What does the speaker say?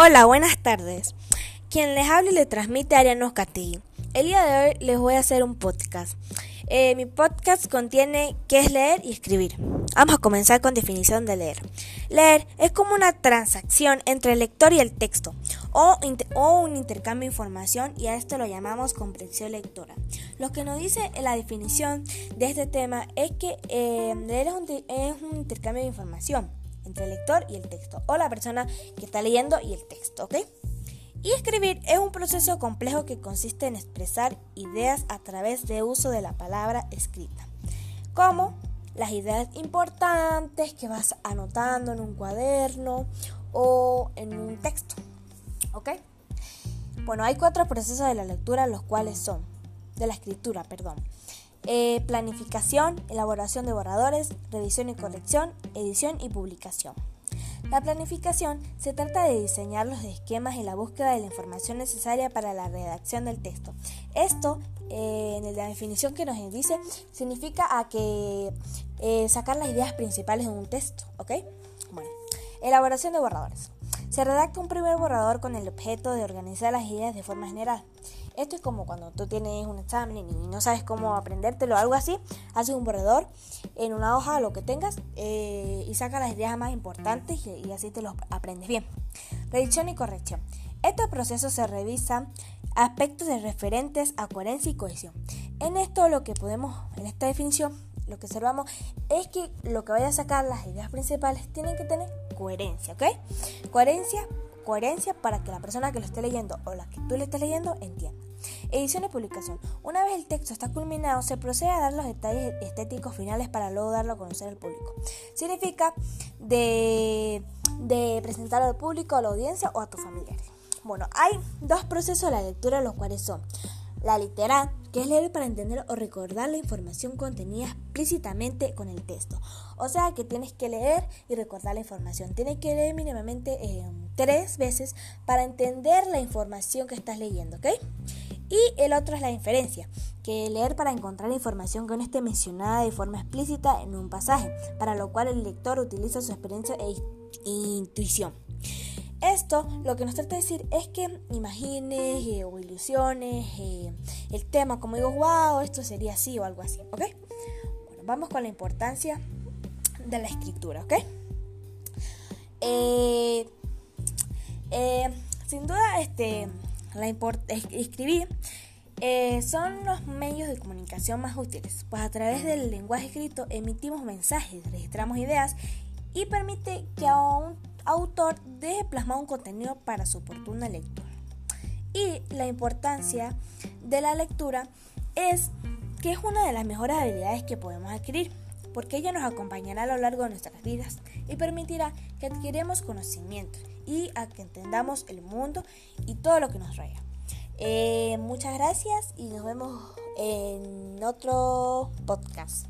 Hola, buenas tardes. Quien les habla y le transmite Ariano Castillo. El día de hoy les voy a hacer un podcast. Eh, mi podcast contiene qué es leer y escribir. Vamos a comenzar con definición de leer. Leer es como una transacción entre el lector y el texto o, un intercambio de información y a esto lo llamamos comprensión lectora. Lo que nos dice la definición de este tema es que eh, leer es un intercambio de información entre el lector y el texto, o la persona que está leyendo y el texto, ¿ok? Y escribir es un proceso complejo que consiste en expresar ideas a través de uso de la palabra escrita, como las ideas importantes que vas anotando en un cuaderno o en un texto, ¿ok? Bueno, hay cuatro procesos de la lectura, los cuales son, de la escritura, perdón. Eh, planificación, elaboración de borradores, revisión y corrección, edición y publicación. La planificación se trata de diseñar los esquemas y la búsqueda de la información necesaria para la redacción del texto. Esto, eh, en la definición que nos dice, significa a que eh, sacar las ideas principales de un texto, ¿ok? Bueno, elaboración de borradores. Se redacta un primer borrador con el objeto de organizar las ideas de forma general. Esto es como cuando tú tienes un examen y no sabes cómo aprendértelo o algo así, haces un borrador en una hoja, lo que tengas, eh, y sacas las ideas más importantes y, así te los aprendes bien. Revisión y corrección. Estos procesos se revisan aspectos referentes a coherencia y cohesión. En esto lo que podemos, en esta definición, lo que observamos es que lo que vaya a sacar las ideas principales tienen que tener coherencia, ¿ok? Coherencia, coherencia para que la persona que lo esté leyendo o la que tú le estés leyendo entienda. Edición y publicación. Una vez el texto está culminado, se procede a dar los detalles estéticos finales para luego darlo a conocer al público. Significa de, de al público, a la audiencia o a tus familiares. Bueno, hay dos procesos de la lectura, los cuales son la literal, que es leer para entender o recordar la información contenida explícitamente con el texto. O sea que tienes que leer y recordar la información. Tienes que leer mínimamente eh, tres veces para entender la información que estás leyendo, ¿ok? Y el otro es la inferencia, que leer para encontrar información que no esté mencionada de forma explícita en un pasaje, para lo cual el lector utiliza su experiencia e intuición. Esto lo que nos trata de decir es que imagines eh, o ilusiones eh, el tema, como digo, wow, esto sería así o algo así, ¿ok? Bueno, vamos con la importancia de la escritura, ¿ok? Eh, sin duda, este, la escribir son los medios de comunicación más útiles, pues a través del lenguaje escrito emitimos mensajes, registramos ideas y permite que aún autor deje plasmado un contenido para su oportuna lectura. Y la importancia de la lectura es que es una de las mejores habilidades que podemos adquirir, porque ella nos acompañará a lo largo de nuestras vidas y permitirá que adquiramos conocimiento y a que entendamos el mundo y todo lo que nos rodea. Eh, muchas gracias y nos vemos en otro podcast.